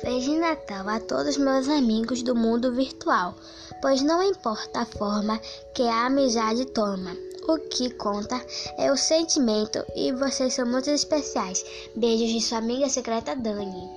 Feliz Natal a todos meus amigos do mundo virtual, pois não importa a forma que a amizade toma, o que conta é o sentimento e vocês são muito especiais. Beijos de sua amiga secreta Dani.